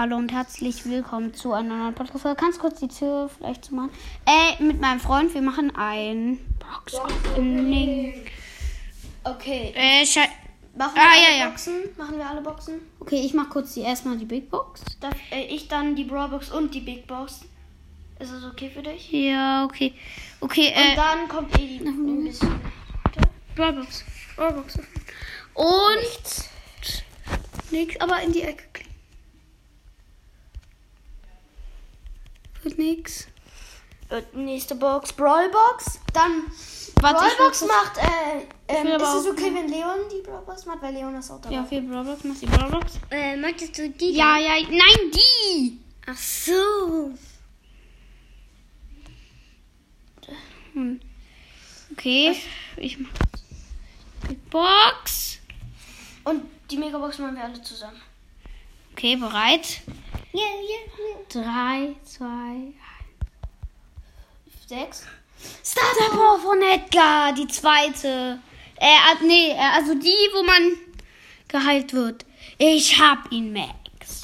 Hallo und herzlich willkommen zu einer neuen Podcast-Folge. Kannst kurz die Tür vielleicht zu machen? Äh, mit meinem Freund, wir machen ein Box-Opening. Okay. Äh, schei Machen Ah, wir ja, alle ja. Boxen? Machen wir alle Boxen? Okay, ich mach kurz die erstmal die Big Box. Darf äh, ich dann die Brawl Box und die Big Box? Ist das okay für dich? Ja, okay. Okay, Und äh, dann kommt eh die ein bisschen. Brawlbox. Brawlbox. Und nichts. Nix, aber in die Ecke Wird nix. Äh, nächste Box, Brawl Box. Dann Warte, Brawl ich will Box kurz- macht. Äh, ähm, ist es okay, wenn Leon die Brawl Box macht? Weil Leon ist auch dabei. Ja, okay, Brawlbox, mach die Brawlbox. Äh, möchtest du die? Ja, ja, nein, die! Ach so. Hm. Okay, ich mach Big Box. Und die Megabox machen wir alle zusammen. Okay, bereit? Ja, ja, Drei, zwei, Sechs. Starter Power von Edgar, die zweite. Äh, ah, nee, also die, wo man geheilt wird. Ich hab ihn, Max.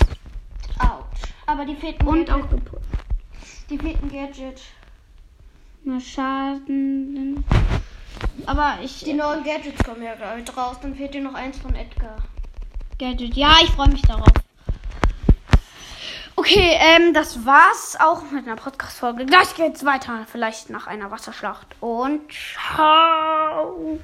Autsch. Aber die fehlten Und Gadget. auch gepusht. Die fehlten Gadget. Nur Schaden. Aber ich. Die neuen Gadgets kommen ja gerade raus. Dann fehlt dir noch eins von Edgar. Gadget. Ja, ich freue mich darauf. Okay, ähm, das war's auch mit einer Podcast-Folge. Gleich geht's weiter, vielleicht nach einer Wasserschlacht. Und ciao.